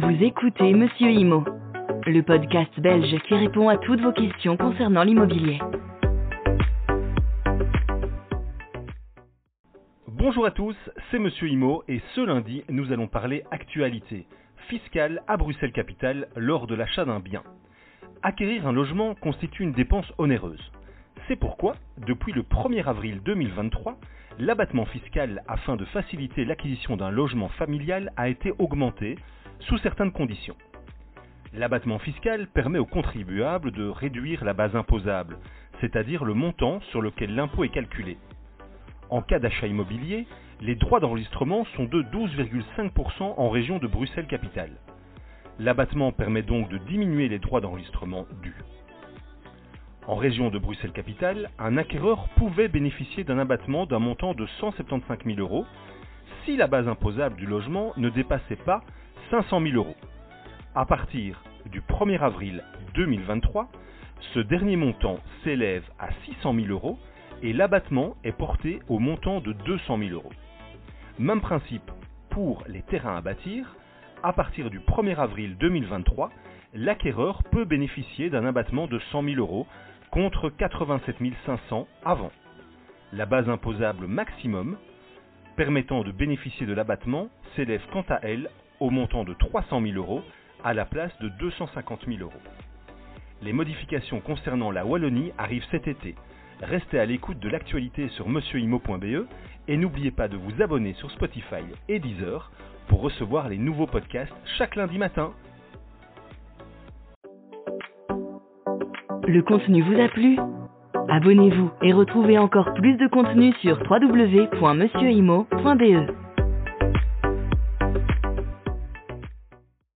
Vous écoutez Monsieur Imo, le podcast belge qui répond à toutes vos questions concernant l'immobilier. Bonjour à tous, c'est Monsieur Imo et ce lundi, nous allons parler actualité fiscale à Bruxelles Capitale lors de l'achat d'un bien. Acquérir un logement constitue une dépense onéreuse. C'est pourquoi, depuis le 1er avril 2023, l'abattement fiscal afin de faciliter l'acquisition d'un logement familial a été augmenté sous certaines conditions. L'abattement fiscal permet aux contribuables de réduire la base imposable, c'est-à-dire le montant sur lequel l'impôt est calculé. En cas d'achat immobilier, les droits d'enregistrement sont de 12,5% en région de Bruxelles-Capitale. L'abattement permet donc de diminuer les droits d'enregistrement dus. En région de Bruxelles-Capitale, un acquéreur pouvait bénéficier d'un abattement d'un montant de 175 000 euros si la base imposable du logement ne dépassait pas 500 000 euros. À partir du 1er avril 2023, ce dernier montant s'élève à 600 000 euros et l'abattement est porté au montant de 200 000 euros. Même principe pour les terrains à bâtir. À partir du 1er avril 2023, l'acquéreur peut bénéficier d'un abattement de 100 000 euros contre 87 500 avant. La base imposable maximum permettant de bénéficier de l'abattement s'élève quant à elle au montant de 300 000 euros à la place de 250 000 euros. Les modifications concernant la Wallonie arrivent cet été. Restez à l'écoute de l'actualité sur monsieurimo.be et n'oubliez pas de vous abonner sur Spotify et Deezer pour recevoir les nouveaux podcasts chaque lundi matin. Le contenu vous a plu? Abonnez-vous et retrouvez encore plus de contenu sur www.monsieurimo.be.